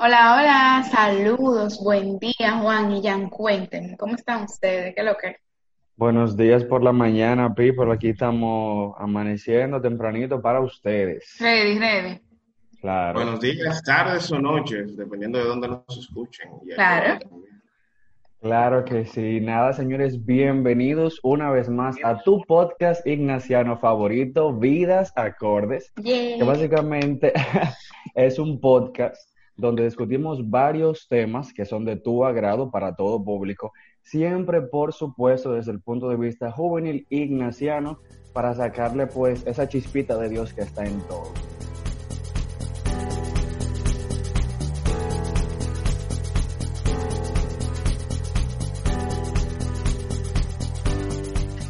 Hola, hola, saludos, buen día, Juan y Jan, cuéntenme, ¿cómo están ustedes? ¿Qué es lo que? Buenos días por la mañana, people. Aquí estamos amaneciendo tempranito para ustedes. Ready, ready. Claro. Buenos días, tardes o noches, dependiendo de dónde nos escuchen. Y Claro. Claro que sí. Nada, señores, bienvenidos una vez más a tu podcast ignaciano favorito, Vidas Acordes, que básicamente es un podcast donde discutimos varios temas que son de tu agrado para todo público, siempre, por supuesto, desde el punto de vista juvenil ignaciano, para sacarle pues esa chispita de Dios que está en todo.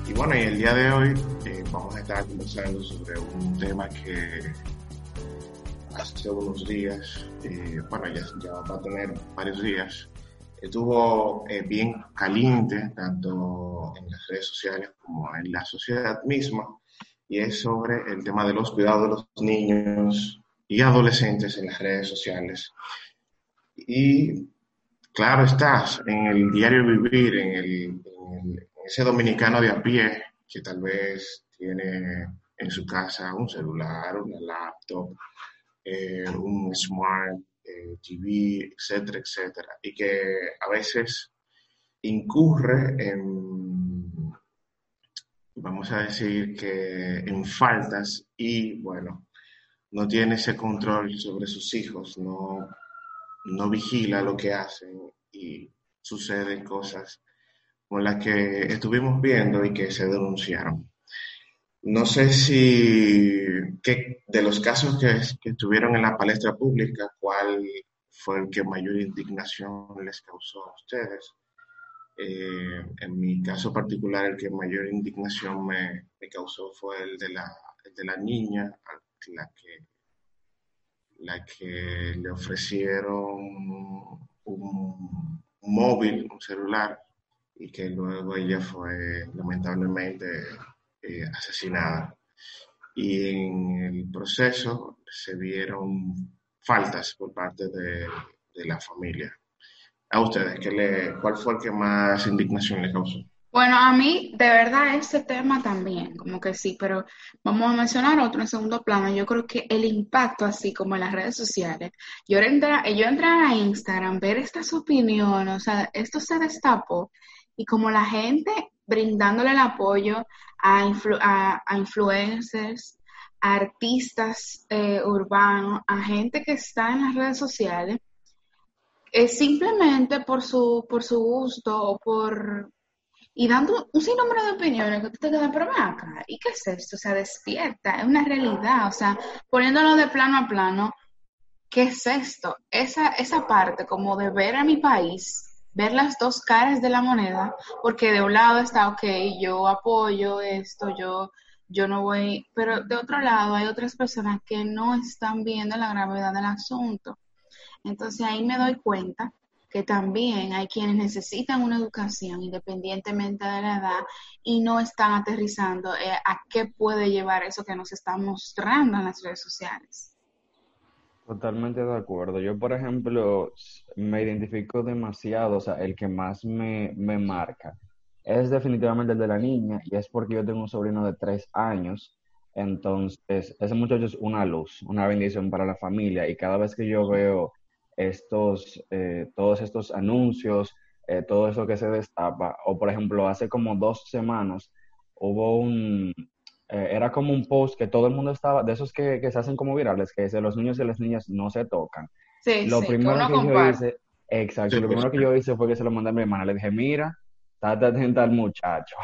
Y bueno, el día de hoy eh, vamos a estar conversando sobre un tema que hace unos días, eh, bueno, ya, ya va a tener varios días, estuvo eh, bien caliente, tanto en las redes sociales como en la sociedad misma, y es sobre el tema de los cuidados de los niños y adolescentes en las redes sociales. Y claro estás en el diario vivir, en, el, en el- en ese dominicano de a pie que tal vez tiene en su casa un celular, una laptop, eh, un smart eh, TV, etcétera, etcétera, y que a veces incurre en, vamos a decir que en faltas y bueno, no tiene ese control sobre sus hijos, no, no vigila lo que hacen y suceden cosas como las que estuvimos viendo y que se denunciaron. No sé si de los casos que, estuvieron en la palestra pública, cuál fue el que mayor indignación les causó a ustedes. Eh, en mi caso particular, el que mayor indignación me, me causó fue el de la, de la niña, la que, la que le ofrecieron un móvil, un celular, y que luego ella fue lamentablemente eh, asesinada. Y en el proceso se vieron faltas por parte de, de la familia. A ustedes, ¿qué le, ¿cuál fue el que más indignación le causó? Bueno, a mí, de verdad, ese tema también, como que sí, pero vamos a mencionar otro en segundo plano. Yo creo que el impacto, así como en las redes sociales, yo entrar, yo entrar a Instagram, ver estas opiniones, o sea, esto se destapó y como la gente brindándole el apoyo a, influ- a, influencers, a artistas eh, urbanos, a gente que está en las redes sociales, es simplemente por su, por su gusto o por y dando un sinnúmero de opiniones que tú te quedas, pero ven acá, ¿y qué es esto? O sea, despierta, es una realidad, o sea, poniéndolo de plano a plano, ¿qué es esto? Esa, esa parte como de ver a mi país, ver las dos caras de la moneda, porque de un lado está, ok, yo apoyo esto, yo, yo no voy, pero de otro lado hay otras personas que no están viendo la gravedad del asunto. Entonces ahí me doy cuenta que también hay quienes necesitan una educación independientemente de la edad y no están aterrizando eh, a qué puede llevar eso que nos están mostrando en las redes sociales. Totalmente de acuerdo. Yo, por ejemplo, me identifico demasiado, o sea, el que más me, me marca es definitivamente el de la niña y es porque yo tengo un sobrino de tres años, entonces ese muchacho es una luz, una bendición para la familia y cada vez que yo veo estos, eh, todos estos anuncios, eh, todo eso que se destapa, o por ejemplo, hace como dos semanas hubo un, eh, era como un post que todo el mundo estaba, de esos que, que se hacen como virales, que dice los niños y las niñas no se tocan. Sí, Lo sí, que primero uno que yo hice, exacto, Sí, lo primero que yo hice fue que se lo mandé a mi hermana. Le dije, mira, estate atenta al muchacho,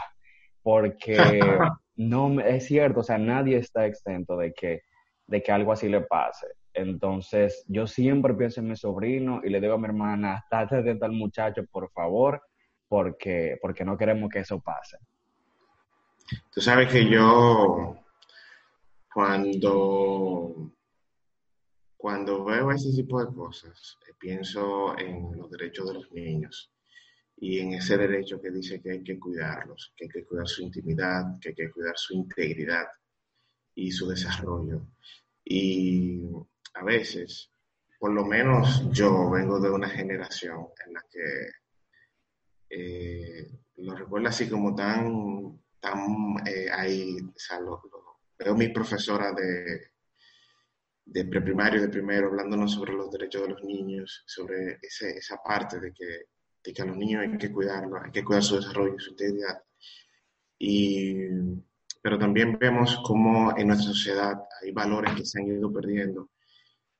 porque no me- es cierto, o sea, nadie está exento de que, de que algo así le pase. Entonces, yo siempre pienso en mi sobrino y le digo a mi hermana, estate atenta al muchacho, por favor, porque, porque no queremos que eso pase. Tú sabes que yo, cuando, cuando veo ese tipo de cosas, eh, pienso en los derechos de los niños y en ese derecho que dice que hay que cuidarlos, que hay que cuidar su intimidad, que hay que cuidar su integridad y su desarrollo. Y a veces por lo menos yo vengo de una generación en la que eh, lo recuerdo así como tan, tan eh, ahí, o sea, veo mi profesora de, de preprimario, de primero, hablándonos sobre los derechos de los niños, sobre ese, esa parte de que, de que a los niños hay que cuidarlos, hay que cuidar su desarrollo, su integridad. Y, pero también vemos cómo en nuestra sociedad hay valores que se han ido perdiendo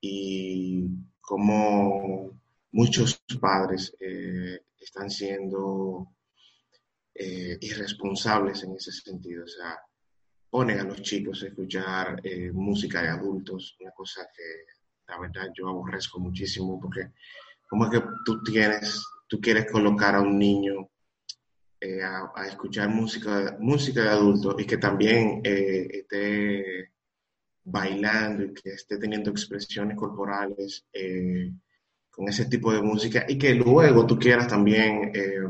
y cómo muchos padres eh, están siendo eh, irresponsables en ese sentido. O sea, ponen a los chicos a escuchar eh, música de adultos, una cosa que la verdad yo aborrezco muchísimo porque como es que tú tienes, tú quieres colocar a un niño a, escuchar música, música de adultos y que también esté bailando y que esté teniendo expresiones corporales eh, con ese tipo de música y que luego tú quieras también eh,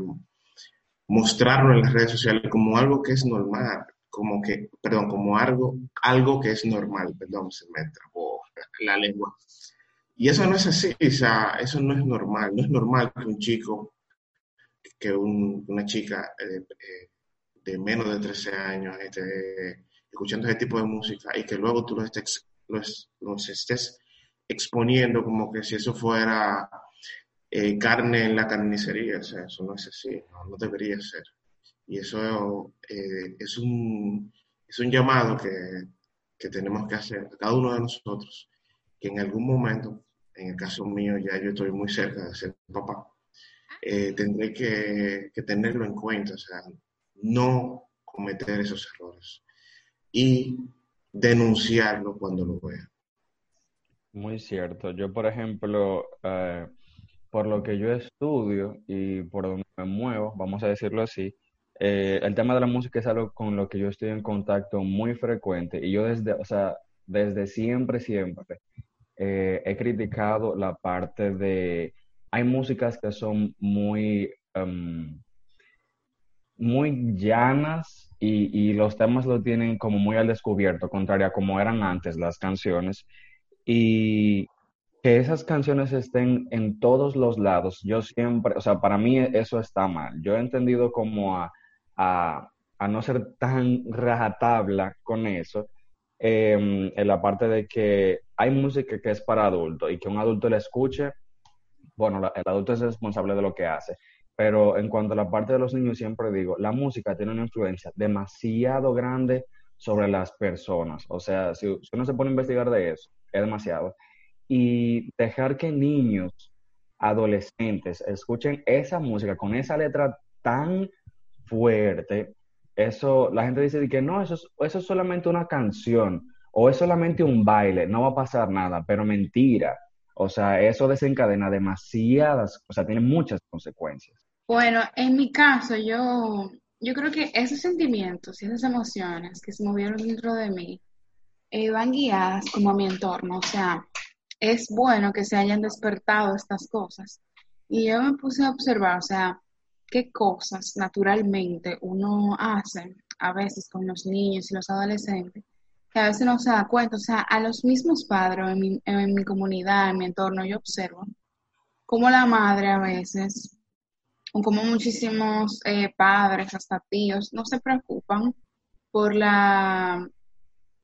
mostrarlo en las redes sociales como algo que es normal, como que, perdón, como algo, algo que es normal, perdón, se me trabó la lengua. Y eso no es así, o sea, eso no es normal, no es normal que un chico, que una chica eh, de menos de 13 años esté escuchando ese tipo de música y que luego tú los estés, los, estés exponiendo como que si eso fuera eh, carne en la carnicería, o sea, eso no es así, no, debería ser. Y eso eh, es, un, es un llamado que, que tenemos que hacer a cada uno de nosotros, que en algún momento, en el caso mío ya yo estoy muy cerca de ser papá, eh, tendré que, tenerlo en cuenta, o sea, no cometer esos errores y denunciarlo cuando lo vea. Muy cierto. Yo, por ejemplo, por lo que yo estudio y por donde me muevo, vamos a decirlo así, eh, el tema de la música es algo con lo que yo estoy en contacto muy frecuente y yo desde, o sea, desde siempre, siempre eh, he criticado la parte de, hay músicas que son muy, em, muy llanas y, los temas lo tienen como muy al descubierto, contrario a como eran antes las canciones. Y que esas canciones estén en todos los lados, yo siempre, o sea, para mí eso está mal. Yo he entendido como a, a, no ser tan rajatabla con eso, em, en la parte de que hay música que es para adultos y que un adulto la escuche, bueno, el adulto es responsable de lo que hace. Pero en cuanto a la parte de los niños, siempre digo, la música tiene una influencia demasiado grande sobre las personas. O sea, si, uno se pone a investigar de eso, es demasiado. Y dejar que niños, adolescentes, escuchen esa música con esa letra tan fuerte, eso, la gente dice que no, eso es, eso es solamente una canción o es solamente un baile, no va a pasar nada, pero mentira. O sea, eso desencadena demasiadas, o sea, tiene muchas consecuencias. Bueno, en mi caso, yo, yo creo que esos sentimientos y esas emociones que se movieron dentro de mí eh, van guiadas como a mi entorno. O sea, es bueno que se hayan despertado estas cosas. Y yo me puse a observar, o sea, qué cosas naturalmente uno hace a veces con los niños y los adolescentes que a veces no se da cuenta. O sea, a los mismos padres en mi, comunidad, en mi entorno, yo observo como la madre a veces, o como muchísimos eh, padres, hasta tíos, no se preocupan por la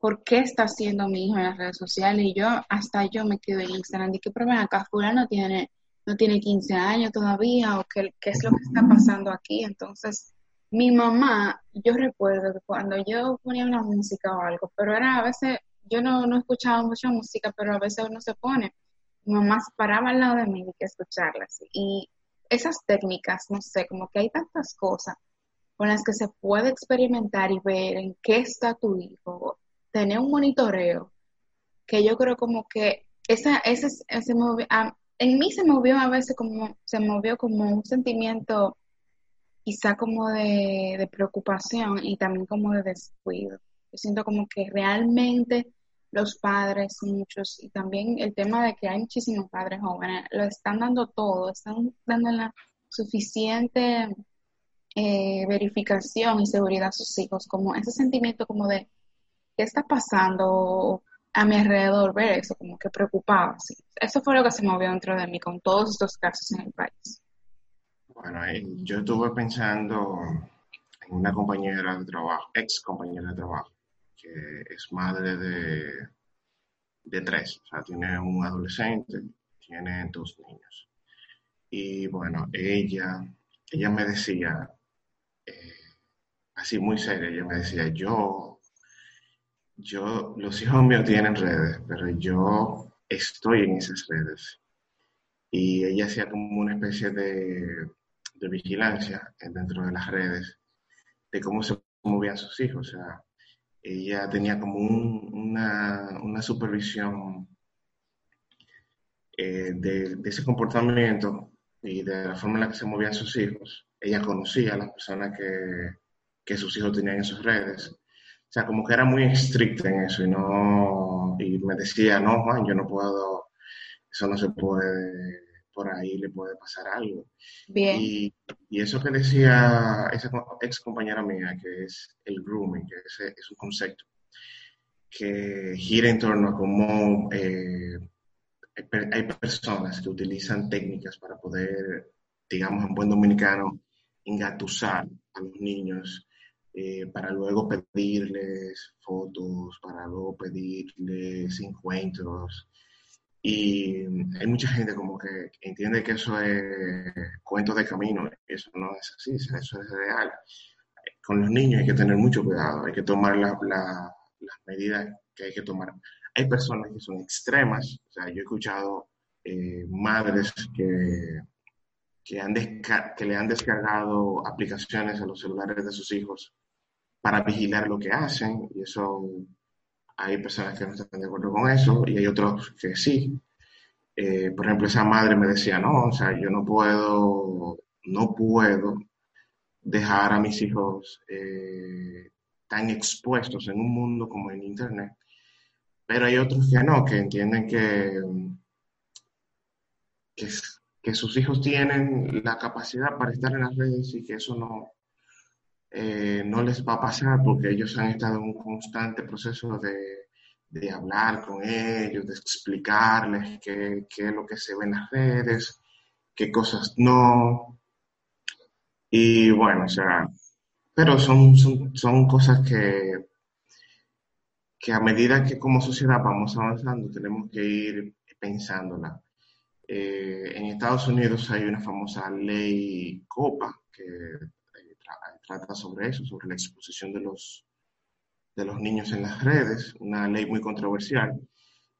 por qué está haciendo mi hijo en las redes sociales y yo hasta yo me quedo en Instagram y que pero acá fulano tiene no tiene 15 años todavía o qué, qué es lo que está pasando aquí entonces mi mamá, yo recuerdo que cuando yo ponía una música o algo, pero era a veces, yo no, no escuchaba mucha música, pero a veces uno se pone, mi mamá paraba al lado de mí y que escucharlas. Y esas técnicas, no sé, como que hay tantas cosas con las que se puede experimentar y ver en qué está tu hijo, tener un monitoreo, que yo creo como que esa, ese, ese en mí se movió a veces como, se movió como un sentimiento quizá como de, preocupación y también como de descuido. Yo siento como que realmente los padres, muchos, y también el tema de que hay muchísimos padres jóvenes, lo están dando todo, están dando la suficiente eh, verificación y seguridad a sus hijos, como ese sentimiento como de qué está pasando, a mi alrededor ver eso, como que preocupaba. Sí. Eso fue lo que se movió dentro de mí con todos estos casos en el país. Bueno, yo estuve pensando en una compañera de trabajo, ex compañera de trabajo, que es madre de, de tres, o sea, tiene un adolescente, tiene dos niños. Y bueno, ella, ella me decía, eh, así muy seria, ella me decía, yo, yo, los hijos míos tienen redes, pero yo estoy en esas redes. Y ella hacía como una especie de, vigilancia dentro de las redes, de cómo se movían sus hijos. O sea, ella tenía como una, supervisión eh, de, de, ese comportamiento y de la forma en la que se movían sus hijos. Ella conocía a las personas que, que sus hijos tenían en sus redes. O sea, como que era muy estricta en eso y no y me decía, no, Juan, yo no puedo, eso no se puede, por ahí le puede pasar algo. Bien. Y, y eso que decía esa ex compañera mía, que es el grooming, que es, es un concepto que gira en torno a cómo eh, hay personas que utilizan técnicas para poder, digamos en buen dominicano, engatusar a los niños eh, para luego pedirles fotos, para luego pedirles encuentros. Y hay mucha gente como que entiende que eso es cuento de camino, eso no es así, eso es real. Con los niños hay que tener mucho cuidado, hay que tomar la, las medidas que hay que tomar. Hay personas que son extremas, o sea, yo he escuchado eh, madres que, que, han que le han descargado aplicaciones a los celulares de sus hijos para vigilar lo que hacen, y eso hay personas que no están de acuerdo con eso, y hay otros que sí. Eh, por ejemplo, esa madre me decía, no, o sea, yo no puedo, no puedo dejar a mis hijos eh, tan expuestos en un mundo como en Internet. Pero hay otros que no, que entienden que, que, que sus hijos tienen la capacidad para estar en las redes y que eso no, eh, no les va a pasar porque ellos han estado en un constante proceso de, de hablar con ellos, de explicarles qué, qué, es lo que se ve en las redes, qué cosas no. Y bueno, o sea, pero son, son, son cosas que, que a medida que como sociedad vamos avanzando tenemos que ir pensándola. Eh, en Estados Unidos hay una famosa ley COPA que trata sobre eso, sobre la exposición de los, de los niños en las redes, una ley muy controversial.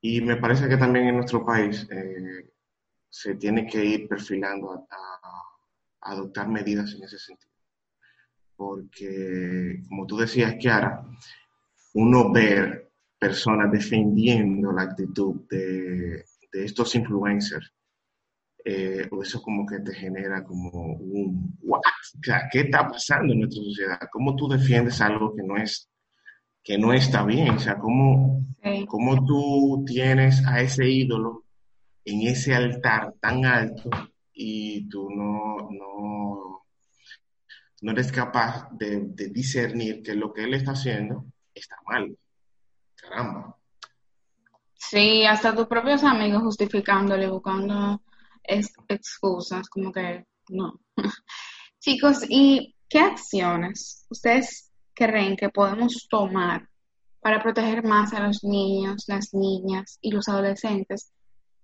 Y me parece que también en nuestro país eh, se tiene que ir perfilando a, a, adoptar medidas en ese sentido. Porque, como tú decías, Kiara, uno ver personas defendiendo la actitud de, de estos influencers eh, o eso como que te genera como un what, o sea, ¿qué está pasando en nuestra sociedad? ¿Cómo tú defiendes algo que no es que no está bien? O sea, ¿cómo, cómo tú tienes a ese ídolo en ese altar tan alto y tú no, no, no eres capaz de, de discernir que lo que él está haciendo está mal? Caramba. Sí, hasta tus propios amigos justificándole, buscando es excusas, como que no. Chicos, ¿y qué acciones ustedes creen que podemos tomar para proteger más a los niños, las niñas y los adolescentes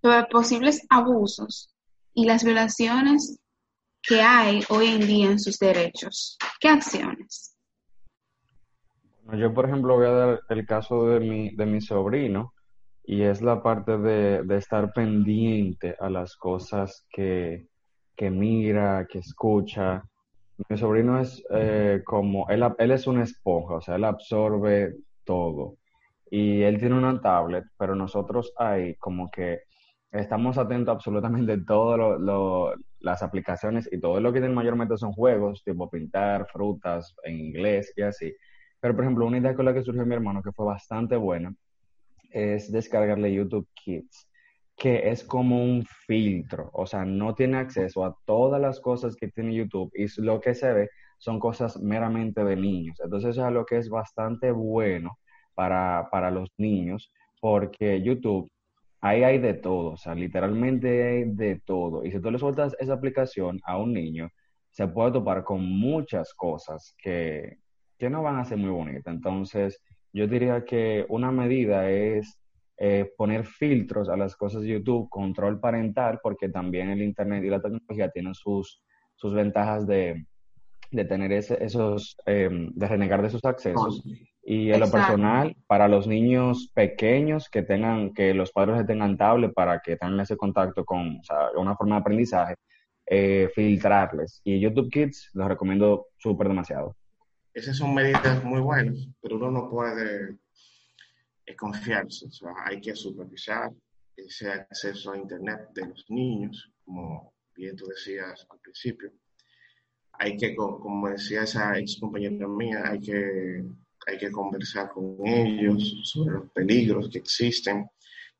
sobre posibles abusos y las violaciones que hay hoy en día en sus derechos? ¿Qué acciones? Yo, por ejemplo, voy a dar el caso de mi, de mi sobrino, y es la parte de, de estar pendiente a las cosas que, que, mira, que escucha. Mi sobrino es eh, como, él, él es una esponja, o sea, él absorbe todo. Y él tiene una tablet, pero nosotros ahí como que estamos atentos absolutamente a todas las aplicaciones y todo lo que tienen mayormente son juegos, tipo pintar, frutas en inglés y así. Pero, por ejemplo, una idea con la que surgió mi hermano que fue bastante buena es descargarle YouTube Kids, que es como un filtro, o sea, no tiene acceso a todas las cosas que tiene YouTube y lo que se ve son cosas meramente de niños. Entonces eso es algo que es bastante bueno para, para los niños, porque YouTube, ahí hay de todo, o sea, literalmente hay de todo. Y si tú le sueltas esa aplicación a un niño, se puede topar con muchas cosas que, que no van a ser muy bonitas. Entonces, yo diría que una medida es eh, poner filtros a las cosas de YouTube, control parental, porque también el Internet y la tecnología tienen sus, sus ventajas de, de tener ese, esos, em, de renegar de sus accesos. Y en lo personal, para los niños pequeños que tengan, que los padres tengan tablet para que tengan ese contacto con o sea, una forma de aprendizaje, eh, filtrarles. Y YouTube Kids los recomiendo súper demasiado. Esas son medidas muy buenas, pero uno no puede confiarse. O sea, hay que supervisar ese acceso a Internet de los niños, como bien tú decías al principio. Hay que, como decía esa ex compañera mía, hay que, hay que conversar con ellos sobre los peligros que existen,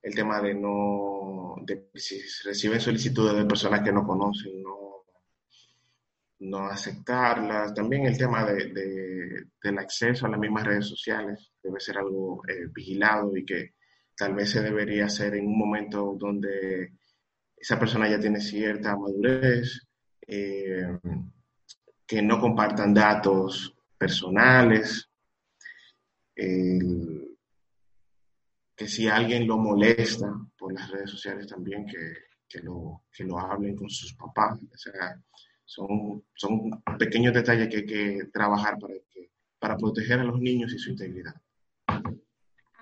el tema de no, de si reciben solicitudes de personas que no conocen, no no aceptarlas. También el tema de, del acceso a las mismas redes sociales debe ser algo eh, vigilado y que tal vez se debería hacer en un momento donde esa persona ya tiene cierta madurez, eh, que no compartan datos personales, que si alguien lo molesta por las redes sociales también, que, que, lo, que lo hablen con sus papás. Son, son pequeños detalles que hay que trabajar para, para proteger a los niños y su integridad.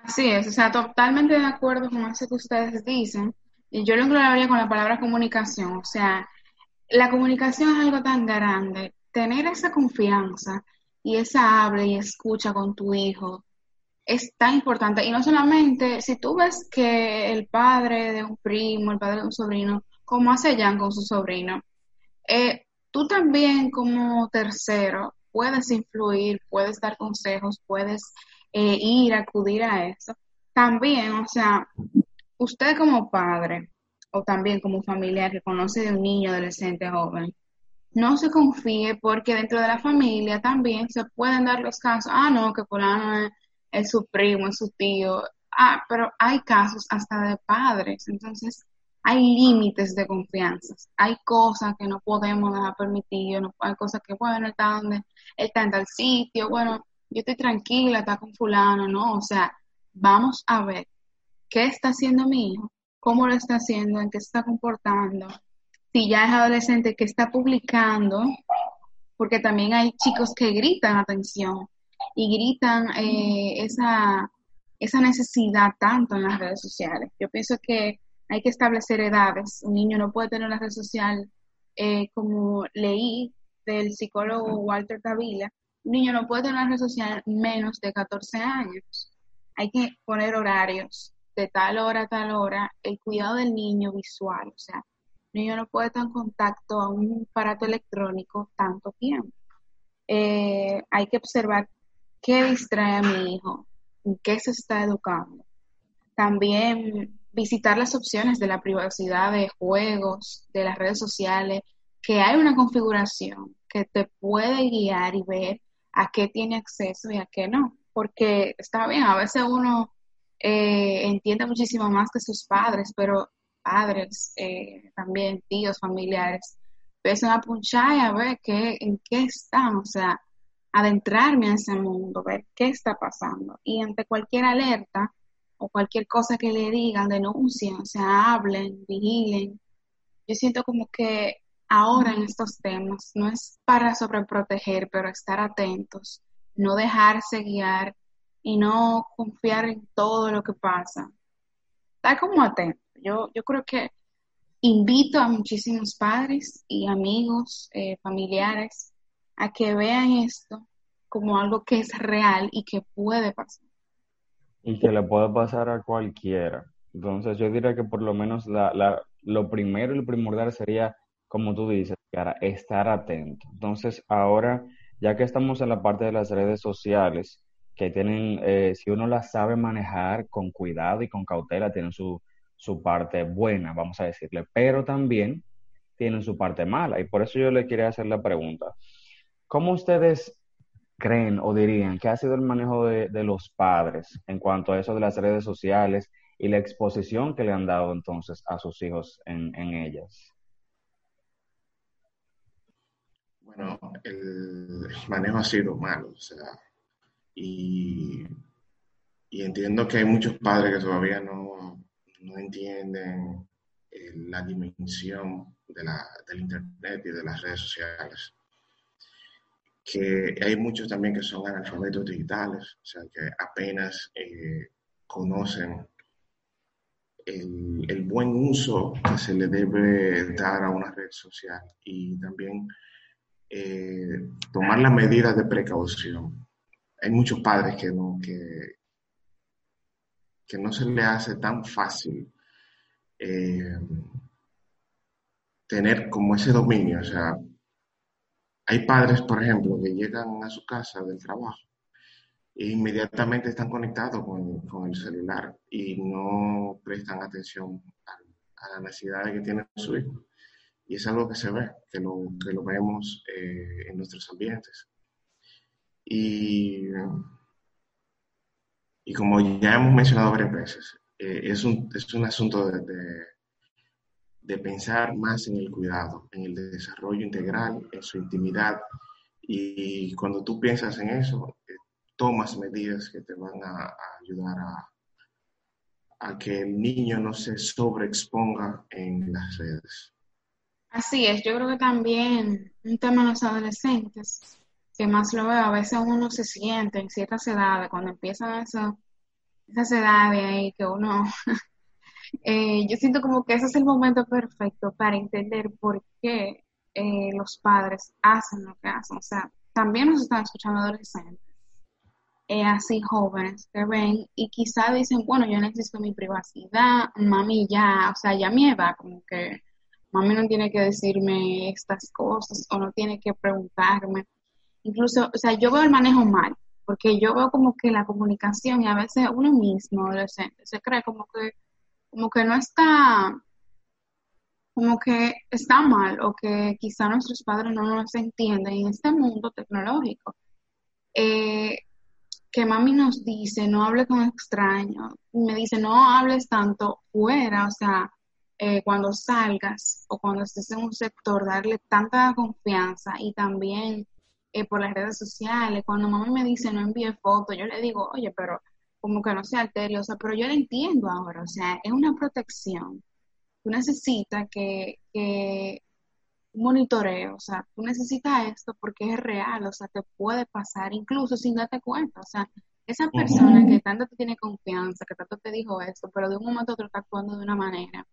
Así es, o sea, totalmente de acuerdo con eso que ustedes dicen. Y yo lo englobaría con la palabra comunicación. O sea, la comunicación es algo tan grande. Tener esa confianza y esa habla y escucha con tu hijo es tan importante. Y no solamente, si tú ves que el padre de un primo, el padre de un sobrino, como hace Jan con su sobrino, eh, tú también como tercero puedes influir, puedes dar consejos, puedes eh, ir, acudir a eso. También, o sea, usted como padre o también como familiar que conoce de un niño, adolescente, joven, no se confíe porque dentro de la familia también se pueden dar los casos, ah, no, que fulano es, es su primo, es su tío, ah, pero hay casos hasta de padres, entonces hay límites de confianza, hay cosas que no podemos dejar hay cosas que, bueno, está donde, él está en tal sitio, bueno, yo estoy tranquila, está con fulano, ¿no? O sea, vamos a ver qué está haciendo mi hijo, cómo lo está haciendo, en qué se está comportando, si ya es adolescente, qué está publicando, porque también hay chicos que gritan atención y gritan eh, esa, esa necesidad tanto en las redes sociales. Yo pienso que hay que establecer edades. Un niño no puede tener una red social eh, como leí del psicólogo Walter Tavila. Un niño no puede tener una red social menos de 14 años. Hay que poner horarios de tal hora a tal hora, el cuidado del niño visual, o sea, el niño no puede estar en contacto a un aparato electrónico tanto tiempo. Eh, hay que observar qué distrae a mi hijo, en qué se está educando. También visitar las opciones de la privacidad de juegos, de las redes sociales, que hay una configuración que te puede guiar y ver a qué tiene acceso y a qué no. Porque está bien, a veces uno eh, entiende muchísimo más que sus padres, pero padres, eh, también tíos, familiares, empiezan a punchar y a ver qué, en qué están, o sea, adentrarme a ese mundo, ver qué está pasando. Y ante cualquier alerta, o cualquier cosa que le digan, denuncien, o sea, hablen, vigilen. Yo siento como que ahora en estos temas no es para sobreproteger, pero estar atentos, no dejarse guiar y no confiar en todo lo que pasa. Estar como atento. Yo, yo creo que invito a muchísimos padres y amigos, eh, familiares, a que vean esto como algo que es real y que puede pasar y que le puede pasar a cualquiera. Entonces yo diría que por lo menos la, la, lo primero y lo primordial sería, como tú dices, estar atento. Entonces ahora, ya que estamos en la parte de las redes sociales, que tienen, eh, si uno las sabe manejar con cuidado y con cautela, tienen su, su parte buena, vamos a decirle, pero también tienen su parte mala. Y por eso yo le quería hacer la pregunta. ¿Cómo ustedes creen o dirían que ha sido el manejo de, los padres en cuanto a eso de las redes sociales y la exposición que le han dado entonces a sus hijos en, en ellas? Bueno, el manejo ha sido malo, o sea, y, y entiendo que hay muchos padres que todavía no, no entienden eh, la dimensión de la, del Internet y de las redes sociales. Que hay muchos también que son analfabetos digitales, o sea, que apenas eh, conocen el, buen uso que se le debe dar a una red social y también eh, tomar las medidas de precaución. Hay muchos padres que no, que, que no se le hace tan fácil eh, tener como ese dominio. O sea, hay padres, por ejemplo, que llegan a su casa del trabajo e inmediatamente están conectados con, el celular y no prestan atención a, a las necesidades que tiene su hijo. Y es algo que se ve, que lo, que lo vemos eh, en nuestros ambientes. Y, y, como ya hemos mencionado varias veces, eh, es, un, es un asunto de, de, pensar más en el cuidado, en el desarrollo integral, en su intimidad. Y cuando tú piensas en eso, eh, tomas medidas que te van a, ayudar a, que el niño no se sobreexponga en las redes. Así es, yo creo que también un tema en los adolescentes, que más lo veo, a veces uno se siente en ciertas edades, cuando empiezan eso, esas edades ahí que uno, eh, yo siento como que ese es el momento perfecto para entender por qué eh, los padres hacen lo que hacen. O sea, también nos están escuchando adolescentes, eh, así jóvenes que ven y quizá dicen, bueno, yo necesito mi privacidad, mami ya, o sea, ya me va como que mami no tiene que decirme estas cosas o no tiene que preguntarme. Incluso, o sea, yo veo el manejo mal, porque yo veo como que la comunicación y a veces uno mismo, adolescente, se cree como que, como que no está, como que está mal o que quizá nuestros padres no nos entienden en este mundo tecnológico. Eh, que mami nos dice, no hable con extraños, me dice, no hables tanto fuera, o sea, eh, cuando salgas o cuando estés en un sector, darle tanta confianza y también eh, por las redes sociales. Cuando mamá me dice no envíe fotos, yo le digo, oye, pero como que no sea sea, pero yo lo entiendo ahora, o sea, es una protección. Tú necesitas que, que monitoreo, o sea, tú necesitas esto porque es real, o sea, te puede pasar incluso sin darte cuenta, o sea, esa persona que tanto te tiene confianza, que tanto te dijo esto, pero de un momento a otro está actuando de una manera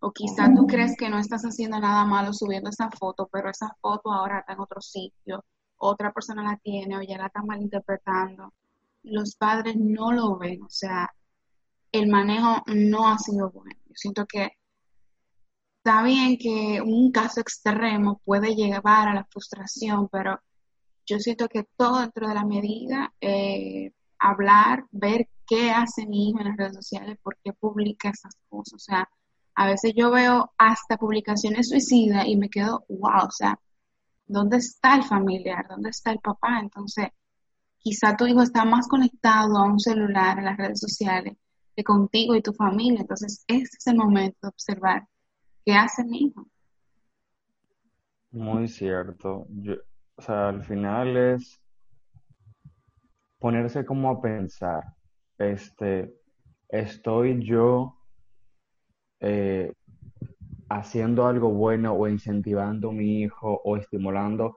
o quizá tú crees que no estás haciendo nada malo subiendo esa foto, pero esa foto ahora está en otro sitio, otra persona la tiene o ya la está malinterpretando. Los padres no lo ven, o sea, el manejo no ha sido bueno. Yo siento que está bien que un caso extremo puede llevar a la frustración, pero yo siento que todo dentro de la medida, eh, hablar, ver qué hace mi hijo en las redes sociales, por qué publica esas cosas, o sea, a veces yo veo hasta publicaciones suicidas y me quedo, wow, o sea, ¿dónde está el familiar? ¿Dónde está el papá? Entonces, quizá tu hijo está más conectado a un celular, a las redes sociales, que contigo y tu familia. Entonces, ese es el momento de observar qué hace mi hijo. Muy cierto. O sea, al final es ponerse como a pensar, este, estoy yo eh, haciendo algo bueno o incentivando a mi hijo o estimulando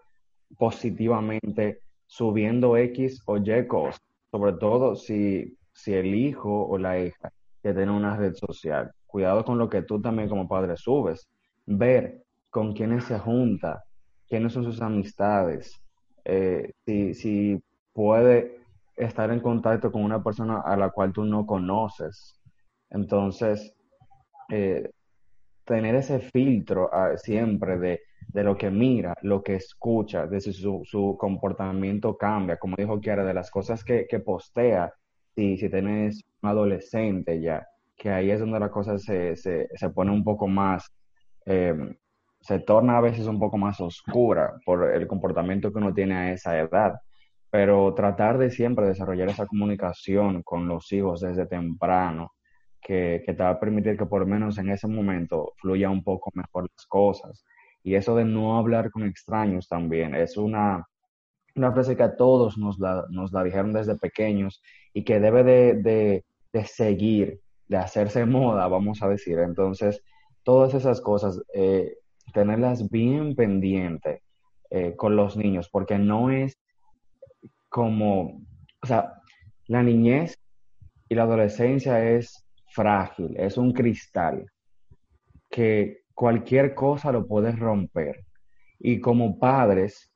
positivamente, subiendo X o Y cosas, sobre todo si, si el hijo o la hija que tiene una red social. Cuidado con lo que tú también como padre subes. Ver con quiénes se junta, quiénes son sus amistades, eh, si, si puede estar en contacto con una persona a la cual tú no conoces. Entonces, eh, tener ese filtro uh, siempre de, de, lo que mira, lo que escucha, de si su, su, comportamiento cambia, como dijo Kiara, de las cosas que, que postea, si, si tienes un adolescente ya, que ahí es donde la cosa se, se, se pone un poco más, eh, se torna a veces un poco más oscura por el comportamiento que uno tiene a esa edad. pero tratar de siempre desarrollar esa comunicación con los hijos desde temprano, que, que te va a permitir que por lo menos en ese momento fluya un poco mejor las cosas. Y eso de no hablar con extraños también es una, una frase que a todos nos la, nos la dijeron desde pequeños y que debe de, de, de seguir, de hacerse moda, vamos a decir. Entonces, todas esas cosas, eh, tenerlas bien pendientes eh, con los niños, porque no es como, o sea, la niñez y la adolescencia es frágil, es un cristal que cualquier cosa lo puede romper. Y como padres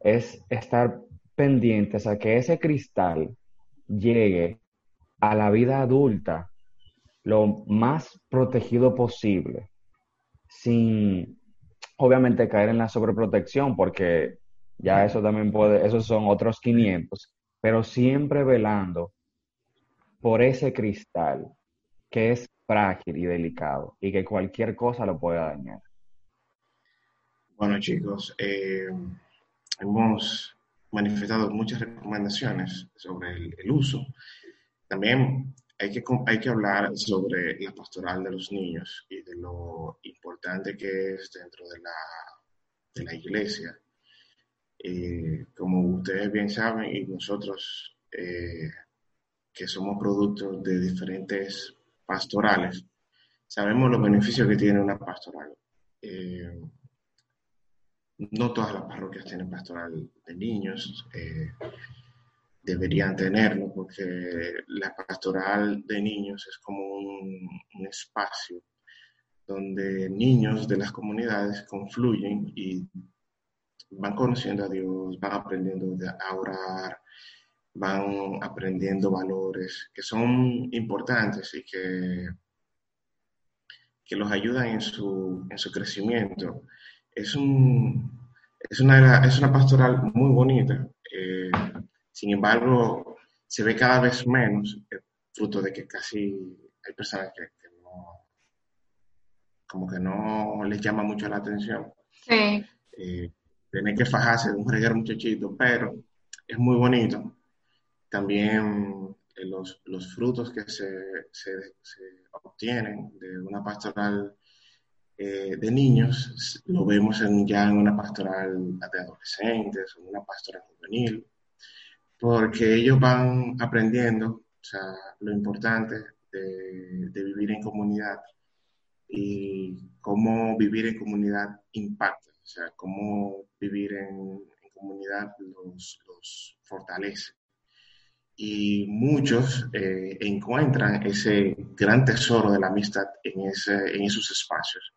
es estar pendientes a que ese cristal llegue a la vida adulta lo más protegido posible, sin obviamente caer en la sobreprotección, porque ya eso también puede, esos son otros 500, pero siempre velando por ese cristal que es frágil y delicado y que cualquier cosa lo puede dañar. Bueno chicos, eh, hemos manifestado muchas recomendaciones sobre el, el uso. También hay que, hay que hablar sobre la pastoral de los niños y de lo importante que es dentro de la, de la iglesia. Eh, como ustedes bien saben y nosotros eh, que somos productos de diferentes pastorales, sabemos los beneficios que tiene una pastoral. Eh, no todas las parroquias tienen pastoral de niños deberían tenerlo, porque la pastoral de niños es como un, espacio donde niños de las comunidades confluyen y van conociendo a Dios, van aprendiendo a orar, van aprendiendo valores que son importantes y que, que los ayudan en su, en su crecimiento. Es, un, es, una, es una pastoral muy bonita. Eh, sin embargo, se ve cada vez menos, eh, fruto de que casi hay personas que, no, como que no les llama mucho la atención. Sí. Eh, tiene que fajarse de un reguero muchachito, pero es muy bonito. También eh, los, los, frutos que se, se, obtienen de una pastoral de niños, lo vemos en, ya en una pastoral de adolescentes, en una pastoral juvenil porque ellos van aprendiendo o sea, lo importante de, vivir en comunidad y cómo vivir en comunidad impacta, o sea, cómo vivir en, comunidad los, los, fortalece. Y muchos eh, encuentran ese gran tesoro de la amistad en, ese, en esos espacios.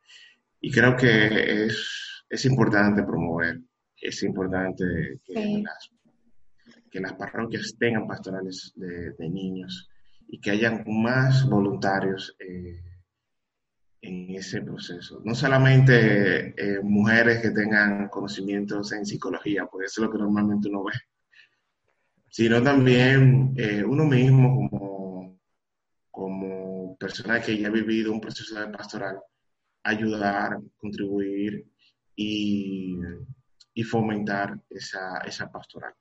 Y creo que es, es importante promover, es importante que las que las parroquias tengan pastorales de, niños y que hayan más voluntarios eh, en ese proceso. No solamente eh, mujeres que tengan conocimientos en psicología, porque eso es lo que normalmente uno ve, sino también eh, uno mismo como, como persona que ya ha vivido un proceso de pastoral, ayudar, contribuir y, y fomentar esa, esa pastoral.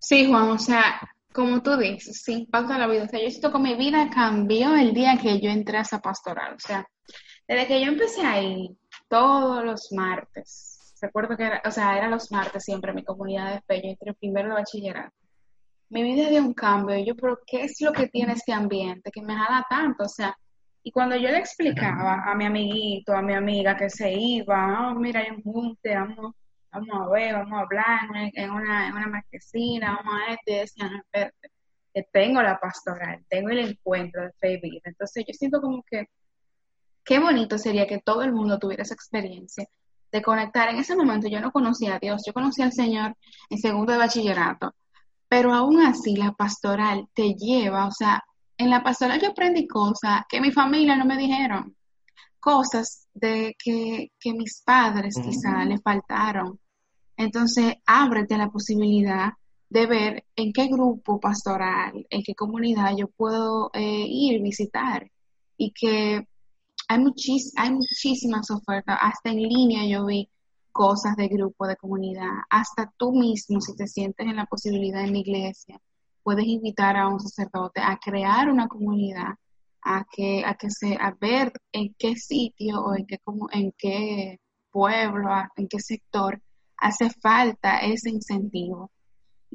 Sí, Juan, o sea, como tú dices, sí impacta la vida. O sea, yo siento que mi vida cambió el día que yo entré a esa pastoral. O sea, desde que yo empecé ahí, todos los martes, recuerdo que era, o sea, era los martes siempre mi comunidad de fe, yo entré primero de bachillerato. Mi vida dio un cambio y yo, pero ¿qué es lo que tiene este ambiente que me jala tanto? O sea, y cuando yo le explicaba a mi amiguito, a mi amiga que se iba, oh, mira, hay un junte, vamos vamos a ver, vamos a hablar en una, en una marquesina, vamos a esto, y decían, espérate, tengo la pastoral, tengo el encuentro de fe y vida. Entonces yo siento como que qué bonito sería que todo el mundo tuviera esa experiencia de conectar. En ese momento yo no conocía a Dios, yo conocía al Señor en segundo de bachillerato, pero aún así la pastoral te lleva, o sea, en la pastoral yo aprendí cosas que mi familia no me dijeron cosas de que, mis padres quizá le faltaron. Entonces, ábrete la posibilidad de ver en qué grupo pastoral, en qué comunidad yo puedo eh, ir, visitar. Y que hay, muchis, hay muchísimas ofertas, hasta en línea yo vi cosas de grupo, de comunidad. Hasta tú mismo, si te sientes en la posibilidad en la iglesia, puedes invitar a un sacerdote a crear una comunidad, a que, a que se, a ver en qué sitio o en qué, en qué pueblo, en qué sector hace falta ese incentivo.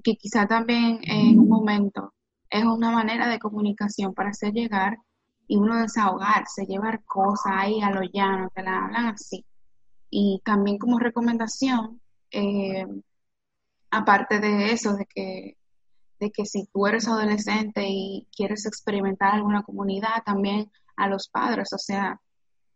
Que quizá también en un momento es una manera de comunicación para hacer llegar y uno desahogarse, llevar cosas ahí a lo llano, que la hablan así. Y también como recomendación, eh, aparte de eso, de que, de que si tú eres adolescente y quieres experimentar alguna comunidad, también a los padres, o sea,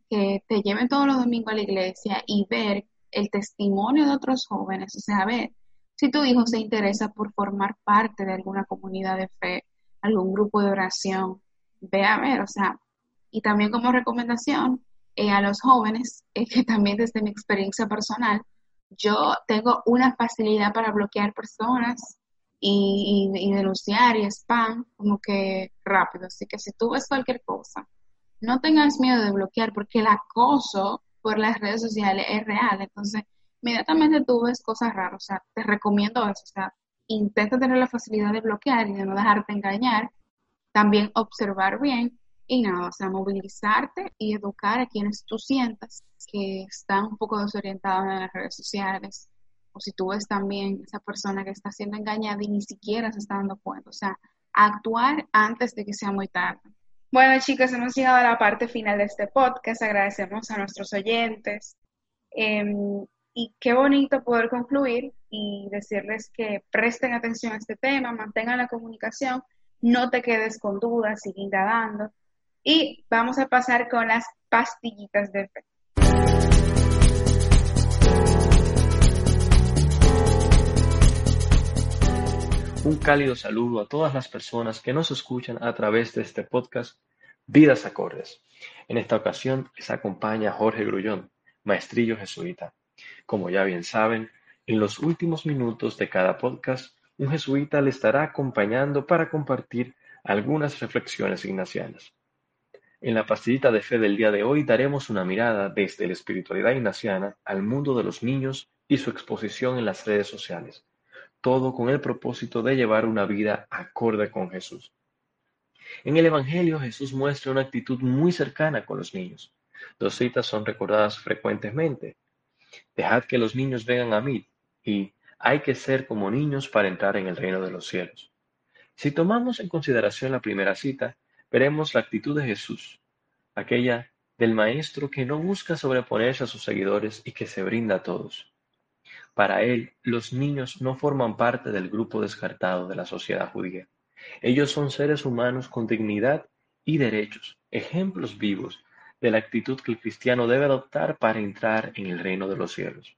que te lleven todos los domingos a la iglesia y ver el testimonio de otros jóvenes, o sea, ver si tu hijo se interesa por formar parte de alguna comunidad de fe, algún grupo de oración, ve a ver, o sea, y también como recomendación eh, a los jóvenes, es que también desde mi experiencia personal, yo tengo una facilidad para bloquear personas y, y, denunciar y spam como que rápido. Así que si tú ves cualquier cosa, no tengas miedo de bloquear porque el acoso por las redes sociales es real. Entonces, inmediatamente tú ves cosas raras. O sea, te recomiendo eso. O sea, intenta tener la facilidad de bloquear y de no dejarte engañar. También observar bien y nada, o sea, movilizarte y educar a quienes tú sientas que están un poco desorientados en las redes sociales. O si tú ves también esa persona que está siendo engañada y ni siquiera se está dando cuenta. O sea, actuar antes de que sea muy tarde. Bueno, chicos, hemos llegado a la parte final de este podcast. Agradecemos a nuestros oyentes. Em, y qué bonito poder concluir y decirles que presten atención a este tema, mantengan la comunicación, no te quedes con dudas, sigue indagando. Y vamos a pasar con las pastillitas de fe. Un cálido saludo a todas las personas que nos escuchan a través de este podcast Vidas Acordes. En esta ocasión les acompaña Jorge Grullón, maestrillo jesuita. Como ya bien saben, en los últimos minutos de cada podcast, un jesuita le estará acompañando para compartir algunas reflexiones ignacianas. En la pastillita de fe del día de hoy daremos una mirada desde la espiritualidad ignaciana al mundo de los niños y su exposición en las redes sociales todo con el propósito de llevar una vida acorde con Jesús. En el Evangelio Jesús muestra una actitud muy cercana con los niños. Dos citas son recordadas frecuentemente. Dejad que los niños vengan a mí y hay que ser como niños para entrar en el reino de los cielos. Si tomamos en consideración la primera cita, veremos la actitud de Jesús, aquella del Maestro que no busca sobreponerse a sus seguidores y que se brinda a todos. Para él, los niños no forman parte del grupo descartado de la sociedad judía. Ellos son seres humanos con dignidad y derechos, ejemplos vivos de la actitud que el cristiano debe adoptar para entrar en el reino de los cielos.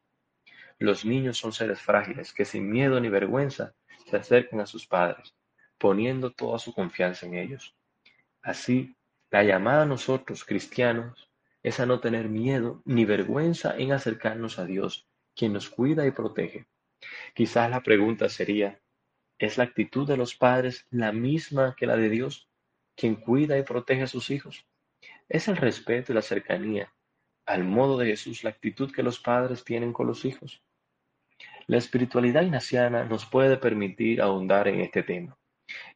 Los niños son seres frágiles que sin miedo ni vergüenza se acercan a sus padres, poniendo toda su confianza en ellos. Así, la llamada a nosotros, cristianos, es a no tener miedo ni vergüenza en acercarnos a Dios quien nos cuida y protege. Quizás la pregunta sería, ¿es la actitud de los padres la misma que la de Dios, quien cuida y protege a sus hijos? ¿Es el respeto y la cercanía al modo de Jesús la actitud que los padres tienen con los hijos? La espiritualidad ignaciana nos puede permitir ahondar en este tema.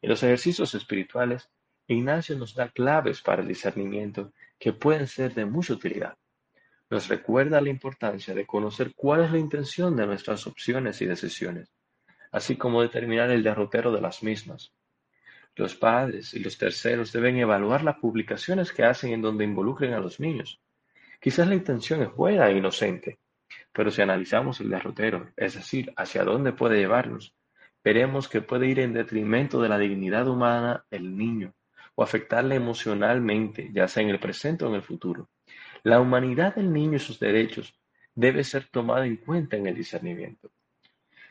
En los ejercicios espirituales, Ignacio nos da claves para el discernimiento que pueden ser de mucha utilidad nos recuerda la importancia de conocer cuál es la intención de nuestras opciones y decisiones, así como determinar el derrotero de las mismas. Los padres y los terceros deben evaluar las publicaciones que hacen en donde involucren a los niños. Quizás la intención es buena e inocente, pero si analizamos el derrotero, es decir, hacia dónde puede llevarnos, veremos que puede ir en detrimento de la dignidad humana del niño o afectarle emocionalmente, ya sea en el presente o en el futuro. La humanidad del niño y sus derechos debe ser tomada en cuenta en el discernimiento.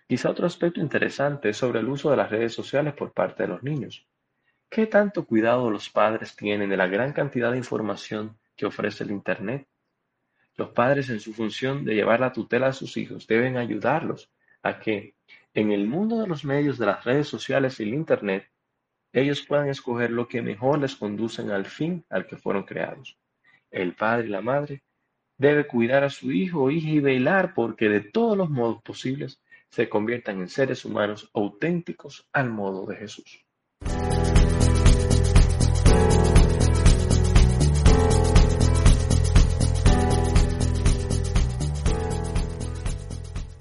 Quizá otro aspecto interesante es sobre el uso de las redes sociales por parte de los niños. ¿Qué tanto cuidado los padres tienen de la gran cantidad de información que ofrece el Internet? Los padres en su función de llevar la tutela a sus hijos deben ayudarlos a que, en el mundo de los medios de las redes sociales y el Internet, ellos puedan escoger lo que mejor les conducen al fin al que fueron creados el padre y la madre debe cuidar a su hijo o hija y velar porque de todos los modos posibles se conviertan en seres humanos auténticos al modo de Jesús.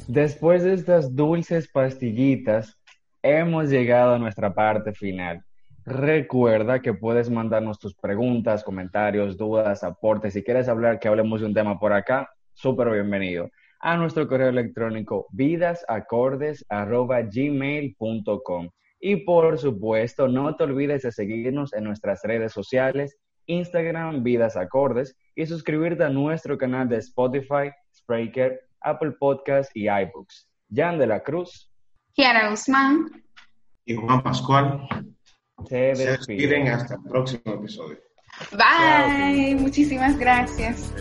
Después de estas dulces pastillitas, hemos llegado a nuestra parte final. Recuerda que puedes mandarnos tus preguntas, comentarios, dudas, aportes. Si quieres hablar, que hablemos de un tema por acá, súper bienvenido. A nuestro correo electrónico vidasacordes.gmail.com. Y por supuesto, no te olvides de seguirnos en nuestras redes sociales, Instagram, Vidas Acordes, y suscribirte a nuestro canal de Spotify, Spreaker, Apple Podcasts y iBooks. Jan de la Cruz. Kiara Guzmán. Y Juan Pascual. Se Se despiden hasta el próximo episodio. Bye. Muchísimas gracias.